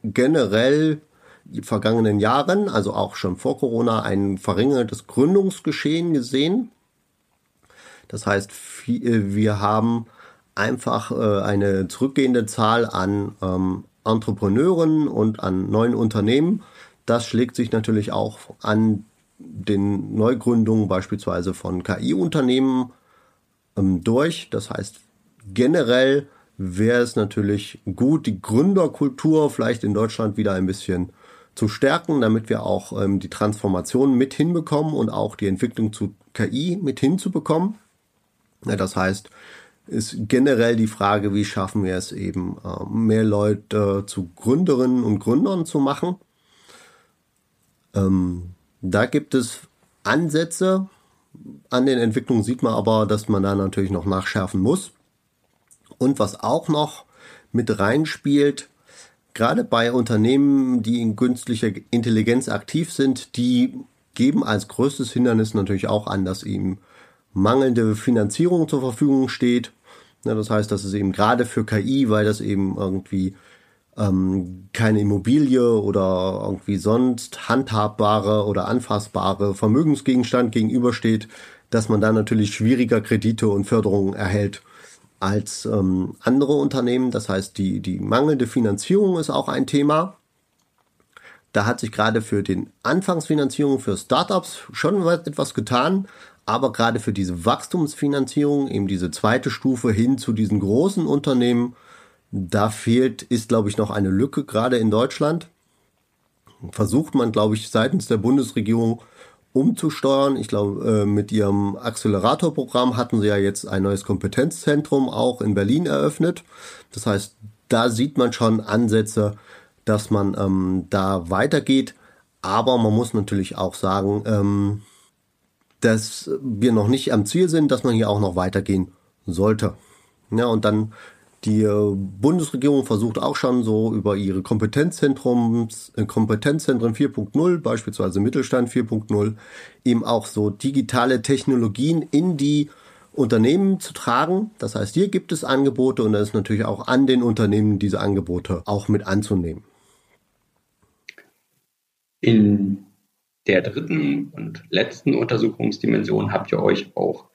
[SPEAKER 2] generell die vergangenen Jahren, also auch schon vor Corona, ein verringertes Gründungsgeschehen gesehen. Das heißt, äh, wir haben einfach äh, eine zurückgehende Zahl an ähm, Entrepreneuren und an neuen Unternehmen. Das schlägt sich natürlich auch an den Neugründungen beispielsweise von KI-Unternehmen ähm, durch. Das heißt, generell wäre es natürlich gut, die Gründerkultur vielleicht in Deutschland wieder ein bisschen zu stärken, damit wir auch ähm, die Transformation mit hinbekommen und auch die Entwicklung zu KI mit hinzubekommen. Ja, das heißt, ist generell die Frage, wie schaffen wir es eben, äh, mehr Leute zu Gründerinnen und Gründern zu machen. Ähm, da gibt es Ansätze. An den Entwicklungen sieht man aber, dass man da natürlich noch nachschärfen muss. Und was auch noch mit reinspielt, gerade bei Unternehmen, die in künstlicher Intelligenz aktiv sind, die geben als größtes Hindernis natürlich auch an, dass ihm mangelnde Finanzierung zur Verfügung steht. Ja, das heißt, dass es eben gerade für KI, weil das eben irgendwie ähm, keine Immobilie oder irgendwie sonst handhabbare oder anfassbare Vermögensgegenstand gegenübersteht, dass man da natürlich schwieriger Kredite und Förderungen erhält als ähm, andere Unternehmen. Das heißt, die, die mangelnde Finanzierung ist auch ein Thema. Da hat sich gerade für den Anfangsfinanzierung für Startups schon etwas getan, aber gerade für diese Wachstumsfinanzierung, eben diese zweite Stufe hin zu diesen großen Unternehmen, da fehlt, ist, glaube ich, noch eine Lücke, gerade in Deutschland. Versucht man, glaube ich, seitens der Bundesregierung umzusteuern. Ich glaube, äh, mit ihrem Accelerator-Programm hatten sie ja jetzt ein neues Kompetenzzentrum auch in Berlin eröffnet. Das heißt, da sieht man schon Ansätze, dass man ähm, da weitergeht. Aber man muss natürlich auch sagen, ähm, dass wir noch nicht am Ziel sind, dass man hier auch noch weitergehen sollte. Ja, und dann die äh, Bundesregierung versucht auch schon so über ihre äh, Kompetenzzentren 4.0, beispielsweise Mittelstand 4.0, eben auch so digitale Technologien in die Unternehmen zu tragen. Das heißt, hier gibt es Angebote und es ist natürlich auch an den Unternehmen, diese Angebote auch mit anzunehmen.
[SPEAKER 3] In der dritten und letzten Untersuchungsdimension habt ihr euch auch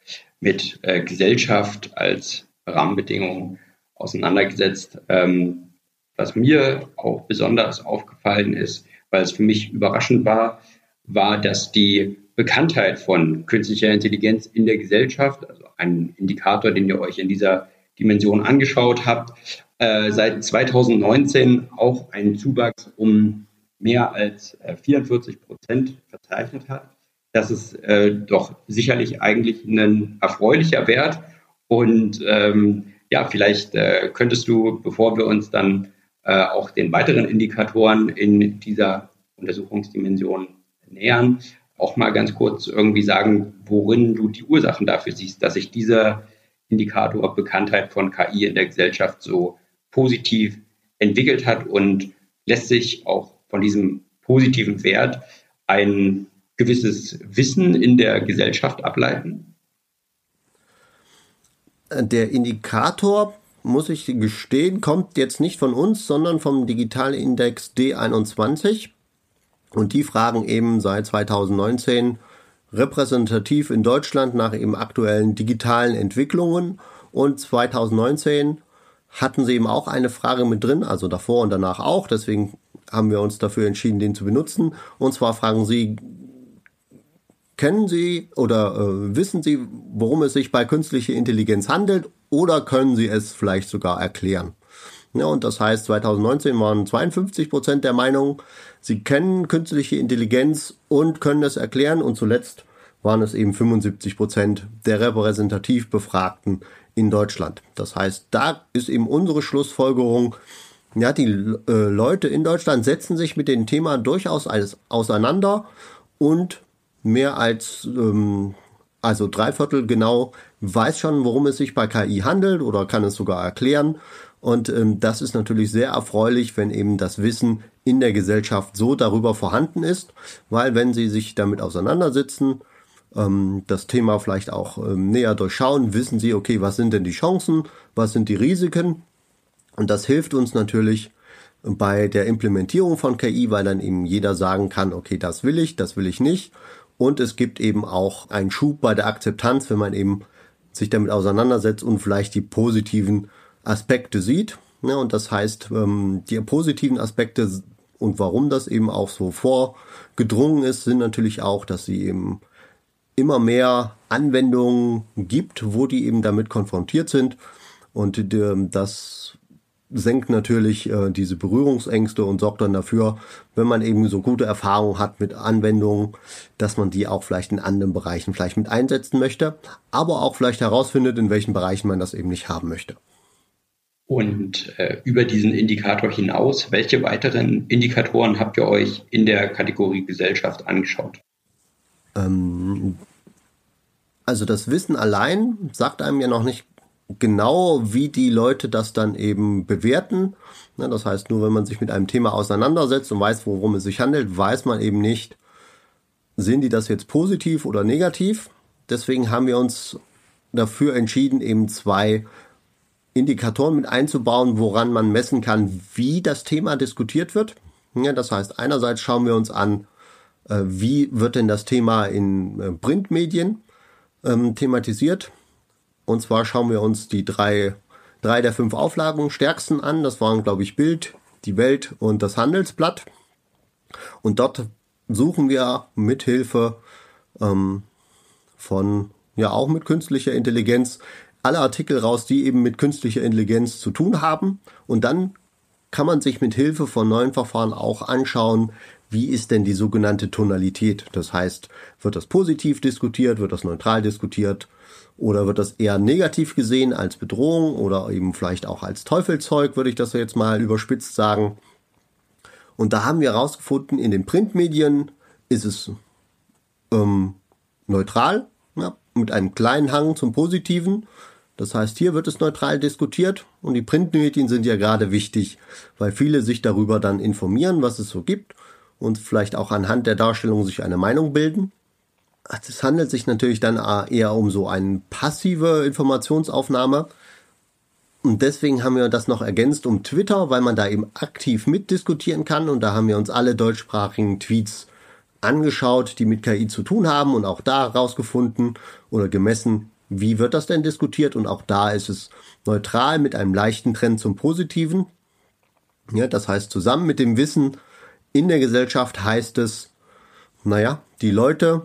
[SPEAKER 3] mit äh, Gesellschaft als Rahmenbedingung auseinandergesetzt. Ähm, was mir auch besonders aufgefallen ist, weil es für mich überraschend war, war, dass die Bekanntheit von künstlicher Intelligenz in der Gesellschaft, also ein Indikator, den ihr euch in dieser Dimension angeschaut habt, äh, seit 2019 auch einen Zuwachs um mehr als 44 äh, Prozent verzeichnet hat. Das ist äh, doch sicherlich eigentlich ein erfreulicher Wert. Und ähm, ja, vielleicht äh, könntest du, bevor wir uns dann äh, auch den weiteren Indikatoren in dieser Untersuchungsdimension nähern, auch mal ganz kurz irgendwie sagen, worin du die Ursachen dafür siehst, dass sich dieser Indikator Bekanntheit von KI in der Gesellschaft so positiv entwickelt hat und lässt sich auch von diesem positiven Wert ein gewisses Wissen in der Gesellschaft ableiten?
[SPEAKER 2] Der Indikator, muss ich gestehen, kommt jetzt nicht von uns, sondern vom Digitalindex D21. Und die fragen eben seit 2019 repräsentativ in Deutschland nach eben aktuellen digitalen Entwicklungen. Und 2019 hatten sie eben auch eine Frage mit drin, also davor und danach auch. Deswegen haben wir uns dafür entschieden, den zu benutzen. Und zwar fragen sie, kennen Sie oder äh, wissen Sie, worum es sich bei künstlicher Intelligenz handelt oder können Sie es vielleicht sogar erklären? Ja, und das heißt, 2019 waren 52 Prozent der Meinung, sie kennen künstliche Intelligenz und können es erklären. Und zuletzt waren es eben 75 Prozent der repräsentativ Befragten in Deutschland. Das heißt, da ist eben unsere Schlussfolgerung, ja, die äh, Leute in Deutschland setzen sich mit dem Thema durchaus alles auseinander und mehr als ähm, also drei Viertel genau weiß schon, worum es sich bei KI handelt oder kann es sogar erklären. Und ähm, das ist natürlich sehr erfreulich, wenn eben das Wissen in der Gesellschaft so darüber vorhanden ist, weil wenn Sie sich damit auseinandersetzen, ähm, das Thema vielleicht auch ähm, näher durchschauen, wissen Sie, okay, was sind denn die Chancen, was sind die Risiken? Und das hilft uns natürlich bei der Implementierung von KI, weil dann eben jeder sagen kann, okay, das will ich, das will ich nicht. Und es gibt eben auch einen Schub bei der Akzeptanz, wenn man eben sich damit auseinandersetzt und vielleicht die positiven Aspekte sieht. Ja, und das heißt, ähm, die positiven Aspekte und warum das eben auch so vorgedrungen ist, sind natürlich auch, dass sie eben immer mehr Anwendungen gibt, wo die eben damit konfrontiert sind. Und ähm, das senkt natürlich äh, diese Berührungsängste und sorgt dann dafür, wenn man eben so gute Erfahrungen hat mit Anwendungen, dass man die auch vielleicht in anderen Bereichen vielleicht mit einsetzen möchte, aber auch vielleicht herausfindet, in welchen Bereichen man das eben nicht haben möchte.
[SPEAKER 3] Und äh, über diesen Indikator hinaus, welche weiteren Indikatoren habt ihr euch in der Kategorie Gesellschaft angeschaut?
[SPEAKER 2] Ähm, also das Wissen allein sagt einem ja noch nicht genau, wie die Leute das dann eben bewerten. Das heißt, nur wenn man sich mit einem Thema auseinandersetzt und weiß, worum es sich handelt, weiß man eben nicht, sehen die das jetzt positiv oder negativ. Deswegen haben wir uns dafür entschieden, eben zwei Indikatoren mit einzubauen, woran man messen kann, wie das Thema diskutiert wird. Das heißt, einerseits schauen wir uns an, äh, wie wird denn das Thema in äh, Printmedien ähm, thematisiert. Und zwar schauen wir uns die drei, drei der fünf Auflagen stärksten an. Das waren, glaube ich, Bild, die Welt und das Handelsblatt. Und dort suchen wir mithilfe ähm, von, ja, auch mit künstlicher Intelligenz alle Artikel raus, die eben mit künstlicher Intelligenz zu tun haben. Und dann kann man sich mit Hilfe von neuen Verfahren auch anschauen, wie ist denn die sogenannte Tonalität? Das heißt, wird das positiv diskutiert, wird das neutral diskutiert oder wird das eher negativ gesehen als Bedrohung oder eben vielleicht auch als Teufelzeug, würde ich das jetzt mal überspitzt sagen. Und da haben wir herausgefunden, in den Printmedien ist es ähm, neutral, ja, mit einem kleinen Hang zum Positiven. Das heißt, hier wird es neutral diskutiert und die Printmedien sind ja gerade wichtig, weil viele sich darüber dann informieren, was es so gibt und vielleicht auch anhand der Darstellung sich eine Meinung bilden. Es handelt sich natürlich dann eher um so eine passive Informationsaufnahme. Und deswegen haben wir das noch ergänzt um Twitter, weil man da eben aktiv mitdiskutieren kann. Und da haben wir uns alle deutschsprachigen Tweets angeschaut, die mit KI zu tun haben und auch da herausgefunden oder gemessen, wie wird das denn diskutiert. Und auch da ist es neutral mit einem leichten Trend zum Positiven. Ja, das heißt, zusammen mit dem Wissen in der Gesellschaft heißt es, naja, die Leute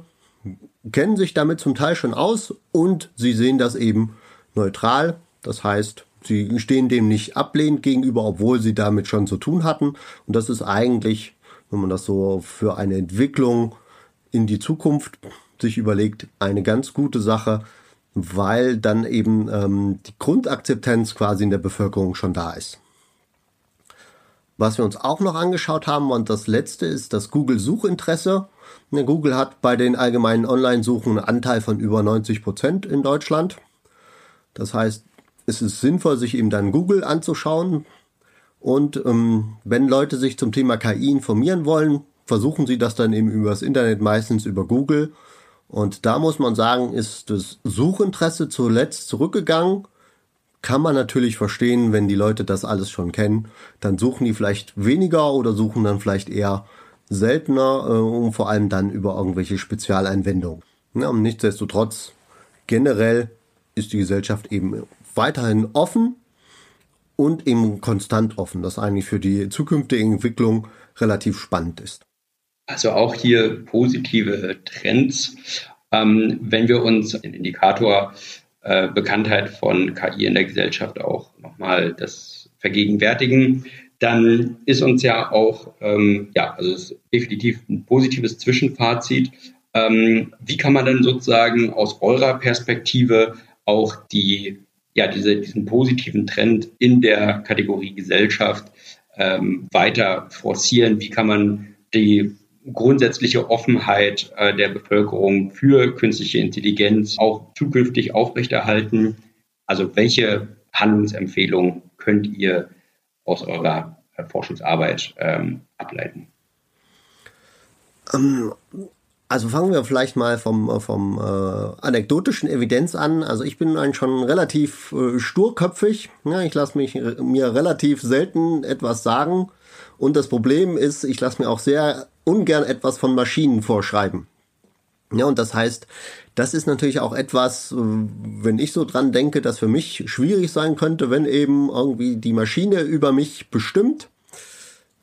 [SPEAKER 2] kennen sich damit zum Teil schon aus und sie sehen das eben neutral. Das heißt, sie stehen dem nicht ablehnend gegenüber, obwohl sie damit schon zu tun hatten. Und das ist eigentlich, wenn man das so für eine Entwicklung in die Zukunft sich überlegt, eine ganz gute Sache, weil dann eben ähm, die Grundakzeptanz quasi in der Bevölkerung schon da ist. Was wir uns auch noch angeschaut haben und das letzte ist das Google-Suchinteresse. Google hat bei den allgemeinen Online-Suchen einen Anteil von über 90 Prozent in Deutschland. Das heißt, es ist sinnvoll, sich eben dann Google anzuschauen. Und ähm, wenn Leute sich zum Thema KI informieren wollen, versuchen sie das dann eben übers Internet, meistens über Google. Und da muss man sagen, ist das Suchinteresse zuletzt zurückgegangen. Kann man natürlich verstehen, wenn die Leute das alles schon kennen. Dann suchen die vielleicht weniger oder suchen dann vielleicht eher seltener äh, und vor allem dann über irgendwelche Spezialeinwendungen. Ja, und nichtsdestotrotz, generell ist die Gesellschaft eben weiterhin offen und eben konstant offen, das eigentlich für die zukünftige Entwicklung relativ spannend ist.
[SPEAKER 3] Also auch hier positive Trends. Ähm, wenn wir uns den Indikator äh, Bekanntheit von KI in der Gesellschaft auch nochmal das vergegenwärtigen, dann ist uns ja auch, ähm, ja, also ist definitiv ein positives Zwischenfazit. Ähm, wie kann man denn sozusagen aus eurer Perspektive auch die, ja, diese, diesen positiven Trend in der Kategorie Gesellschaft ähm, weiter forcieren? Wie kann man die grundsätzliche Offenheit äh, der Bevölkerung für künstliche Intelligenz auch zukünftig aufrechterhalten? Also welche Handlungsempfehlungen könnt ihr aus eurer äh, Forschungsarbeit ähm, ableiten?
[SPEAKER 2] Ähm, also fangen wir vielleicht mal vom, vom äh, anekdotischen Evidenz an. Also ich bin ein schon relativ äh, sturköpfig. Ja, ich lasse mich mir relativ selten etwas sagen. Und das Problem ist, ich lasse mir auch sehr ungern etwas von Maschinen vorschreiben. Ja, und das heißt, das ist natürlich auch etwas, äh, wenn ich so dran denke, das für mich schwierig sein könnte, wenn eben irgendwie die Maschine über mich bestimmt.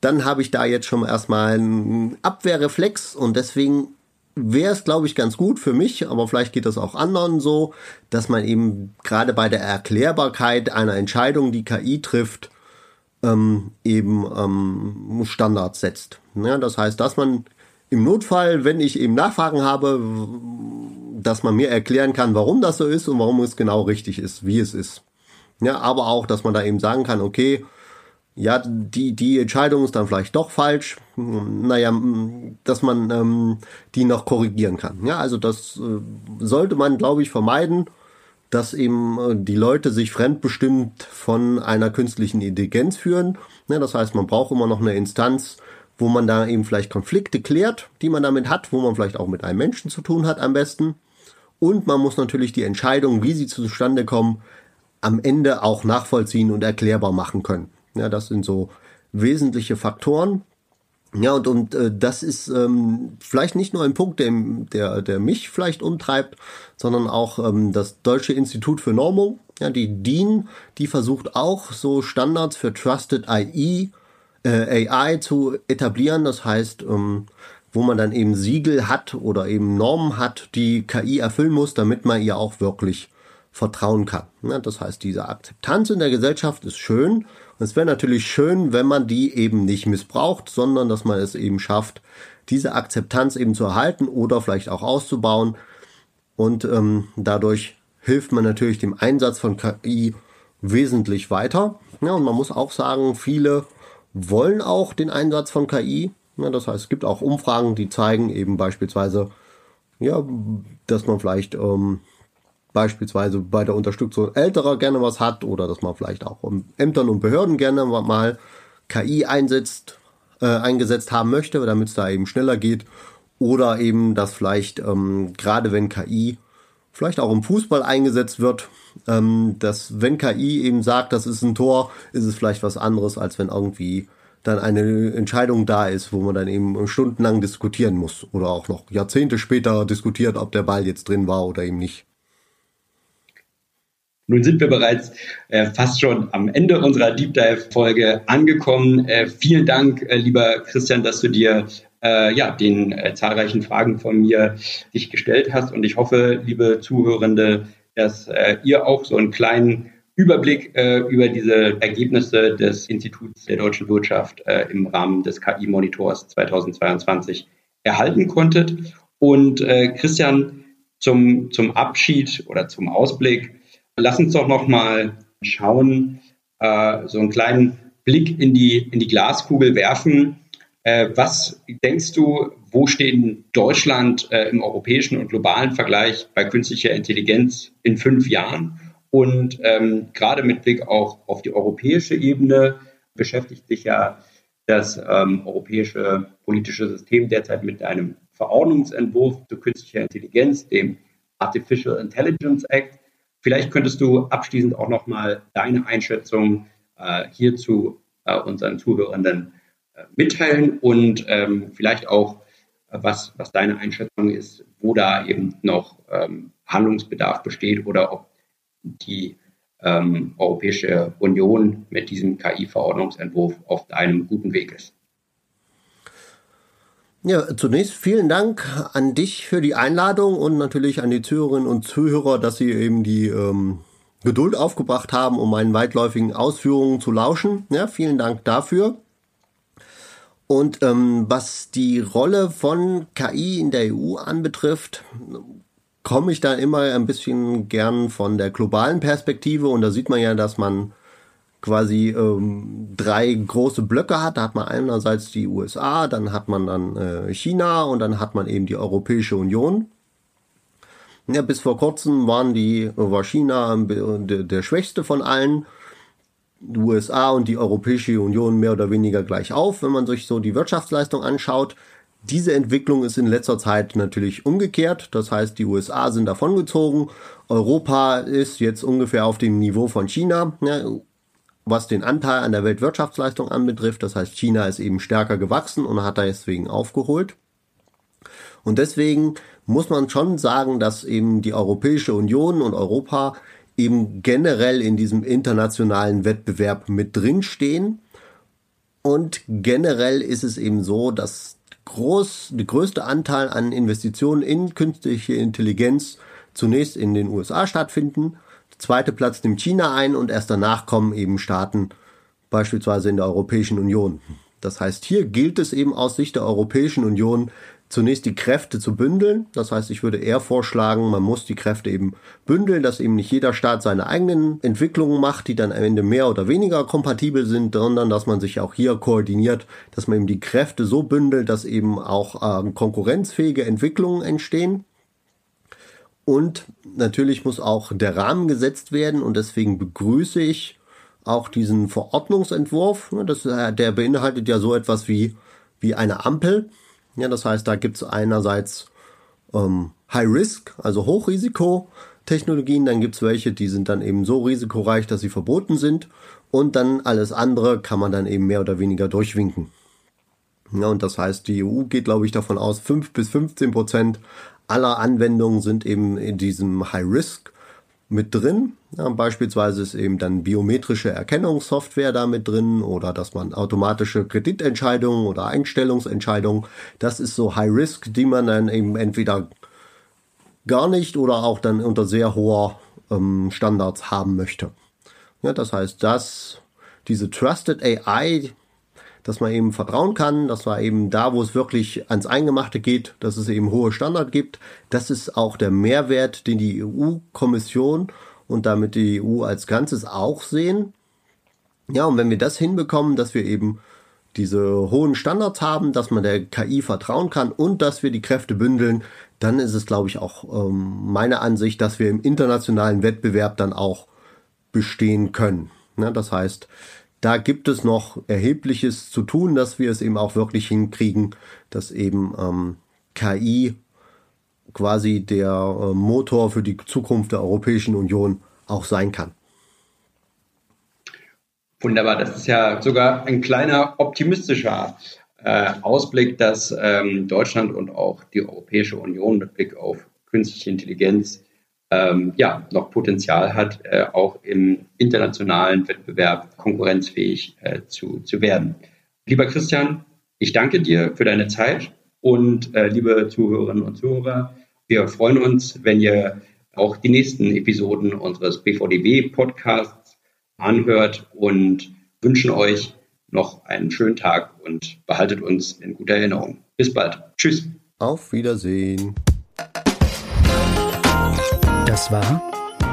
[SPEAKER 2] Dann habe ich da jetzt schon erstmal einen Abwehrreflex und deswegen wäre es, glaube ich, ganz gut für mich, aber vielleicht geht das auch anderen so, dass man eben gerade bei der Erklärbarkeit einer Entscheidung, die KI trifft, ähm, eben ähm, Standards setzt. Ja, das heißt, dass man im Notfall, wenn ich eben Nachfragen habe, dass man mir erklären kann, warum das so ist und warum es genau richtig ist, wie es ist. Ja, aber auch, dass man da eben sagen kann, okay, ja, die, die Entscheidung ist dann vielleicht doch falsch. Naja, dass man ähm, die noch korrigieren kann. Ja, also das äh, sollte man, glaube ich, vermeiden dass eben äh, die Leute sich fremdbestimmt von einer künstlichen Intelligenz führen. Ja, das heißt, man braucht immer noch eine Instanz, wo man da eben vielleicht Konflikte klärt, die man damit hat, wo man vielleicht auch mit einem Menschen zu tun hat am besten. Und man muss natürlich die Entscheidung, wie sie zustande kommen, am Ende auch nachvollziehen und erklärbar machen können. Ja, das sind so wesentliche Faktoren. Ja, und, und äh, das ist ähm, vielleicht nicht nur ein Punkt, der, der, der mich vielleicht umtreibt, sondern auch ähm, das Deutsche Institut für Normung, ja, die DIN, die versucht auch so Standards für Trusted AI, äh, AI zu etablieren. Das heißt, ähm, wo man dann eben Siegel hat oder eben Normen hat, die KI erfüllen muss, damit man ihr auch wirklich vertrauen kann. Ja, das heißt, diese Akzeptanz in der Gesellschaft ist schön es wäre natürlich schön, wenn man die eben nicht missbraucht, sondern dass man es eben schafft, diese Akzeptanz eben zu erhalten oder vielleicht auch auszubauen. Und ähm, dadurch hilft man natürlich dem Einsatz von KI wesentlich weiter. Ja, und man muss auch sagen, viele wollen auch den Einsatz von KI. Ja, das heißt, es gibt auch Umfragen, die zeigen eben beispielsweise, ja, dass man vielleicht ähm, beispielsweise bei der Unterstützung älterer gerne was hat oder dass man vielleicht auch Ämtern und Behörden gerne mal KI einsetzt, äh, eingesetzt haben möchte, damit es da eben schneller geht. Oder eben, dass vielleicht, ähm, gerade wenn KI vielleicht auch im Fußball eingesetzt wird, ähm, dass wenn KI eben sagt, das ist ein Tor, ist es vielleicht was anderes, als wenn irgendwie dann eine Entscheidung da ist, wo man dann eben stundenlang diskutieren muss oder auch noch Jahrzehnte später diskutiert, ob der Ball jetzt drin war oder eben nicht.
[SPEAKER 3] Nun sind wir bereits äh, fast schon am Ende unserer Deep Dive Folge angekommen. Äh, vielen Dank, äh, lieber Christian, dass du dir äh, ja, den äh, zahlreichen Fragen von mir dich gestellt hast. Und ich hoffe, liebe Zuhörende, dass äh, ihr auch so einen kleinen Überblick äh, über diese Ergebnisse des Instituts der deutschen Wirtschaft äh, im Rahmen des KI-Monitors 2022 erhalten konntet. Und äh, Christian, zum, zum Abschied oder zum Ausblick, lass uns doch noch mal schauen, so einen kleinen Blick in die, in die Glaskugel werfen. Äh, was denkst du, wo steht Deutschland äh, im europäischen und globalen Vergleich bei künstlicher Intelligenz in fünf Jahren? Und ähm, gerade mit Blick auch auf die europäische Ebene beschäftigt sich ja das ähm, europäische politische System derzeit mit einem Verordnungsentwurf zu künstlicher Intelligenz, dem Artificial Intelligence Act. Vielleicht könntest du abschließend auch nochmal deine Einschätzung äh, hierzu äh, unseren Zuhörenden mitteilen und ähm, vielleicht auch, was, was deine Einschätzung ist, wo da eben noch ähm, Handlungsbedarf besteht oder ob die ähm, Europäische Union mit diesem KI-Verordnungsentwurf auf einem guten Weg ist.
[SPEAKER 2] Ja, zunächst vielen Dank an dich für die Einladung und natürlich an die Zuhörerinnen und Zuhörer, dass sie eben die ähm, Geduld aufgebracht haben, um meinen weitläufigen Ausführungen zu lauschen. Ja, vielen Dank dafür. Und ähm, was die Rolle von KI in der EU anbetrifft, komme ich da immer ein bisschen gern von der globalen Perspektive und da sieht man ja, dass man quasi ähm, drei große Blöcke hat. Da hat man einerseits die USA, dann hat man dann äh, China und dann hat man eben die Europäische Union. Ja, bis vor kurzem waren die, war China der, der schwächste von allen. Die USA und die Europäische Union mehr oder weniger gleich auf, wenn man sich so die Wirtschaftsleistung anschaut. Diese Entwicklung ist in letzter Zeit natürlich umgekehrt. Das heißt, die USA sind davongezogen. Europa ist jetzt ungefähr auf dem Niveau von China, ja, was den Anteil an der Weltwirtschaftsleistung anbetrifft. Das heißt, China ist eben stärker gewachsen und hat da deswegen aufgeholt. Und deswegen muss man schon sagen, dass eben die Europäische Union und Europa eben generell in diesem internationalen Wettbewerb mit drinstehen. Und generell ist es eben so, dass groß, der größte Anteil an Investitionen in künstliche Intelligenz zunächst in den USA stattfinden. Der zweite Platz nimmt China ein und erst danach kommen eben Staaten beispielsweise in der Europäischen Union. Das heißt, hier gilt es eben aus Sicht der Europäischen Union zunächst die Kräfte zu bündeln. Das heißt, ich würde eher vorschlagen, man muss die Kräfte eben bündeln, dass eben nicht jeder Staat seine eigenen Entwicklungen macht, die dann am Ende mehr oder weniger kompatibel sind, sondern dass man sich auch hier koordiniert, dass man eben die Kräfte so bündelt, dass eben auch ähm, konkurrenzfähige Entwicklungen entstehen. Und natürlich muss auch der Rahmen gesetzt werden und deswegen begrüße ich auch diesen Verordnungsentwurf. Das, äh, der beinhaltet ja so etwas wie, wie eine Ampel. Ja, das heißt, da gibt es einerseits ähm, High Risk, also Hochrisiko-Technologien, dann gibt es welche, die sind dann eben so risikoreich, dass sie verboten sind und dann alles andere kann man dann eben mehr oder weniger durchwinken. Ja, und das heißt, die EU geht, glaube ich, davon aus, 5 bis 15 Prozent aller Anwendungen sind eben in diesem High Risk mit drin. Ja, beispielsweise ist eben dann biometrische Erkennungssoftware da mit drin oder dass man automatische Kreditentscheidungen oder Einstellungsentscheidungen, das ist so High Risk, die man dann eben entweder gar nicht oder auch dann unter sehr hoher ähm, Standards haben möchte. Ja, das heißt, dass diese Trusted AI, dass man eben vertrauen kann, dass man eben da, wo es wirklich ans Eingemachte geht, dass es eben hohe Standard gibt. Das ist auch der Mehrwert, den die EU-Kommission und damit die EU als Ganzes auch sehen. Ja, und wenn wir das hinbekommen, dass wir eben diese hohen Standards haben, dass man der KI vertrauen kann und dass wir die Kräfte bündeln, dann ist es, glaube ich, auch ähm, meine Ansicht, dass wir im internationalen Wettbewerb dann auch bestehen können. Ja, das heißt, da gibt es noch erhebliches zu tun, dass wir es eben auch wirklich hinkriegen, dass eben ähm, KI quasi der äh, Motor für die Zukunft der Europäischen Union auch sein kann.
[SPEAKER 3] Wunderbar, das ist ja sogar ein kleiner optimistischer äh, Ausblick, dass ähm, Deutschland und auch die Europäische Union mit Blick auf künstliche Intelligenz ähm, ja, noch Potenzial hat, äh, auch im internationalen Wettbewerb konkurrenzfähig äh, zu, zu werden. Lieber Christian, Ich danke dir für deine Zeit und äh, liebe Zuhörerinnen und Zuhörer, wir freuen uns, wenn ihr auch die nächsten Episoden unseres BVDW-Podcasts anhört und wünschen euch noch einen schönen Tag und behaltet uns in guter Erinnerung. Bis bald. Tschüss.
[SPEAKER 2] Auf Wiedersehen.
[SPEAKER 1] Das war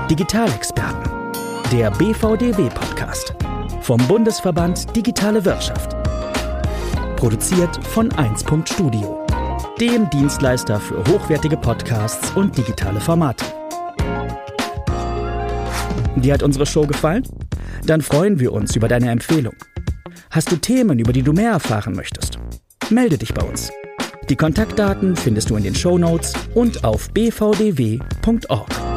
[SPEAKER 1] Digitalexperten, der BVDW-Podcast vom Bundesverband Digitale Wirtschaft. Produziert von 1. Studio, dem Dienstleister für hochwertige Podcasts und digitale Formate. Dir hat unsere Show gefallen? Dann freuen wir uns über deine Empfehlung. Hast du Themen, über die du mehr erfahren möchtest? Melde dich bei uns. Die Kontaktdaten findest du in den Show Notes und auf bvdw.org.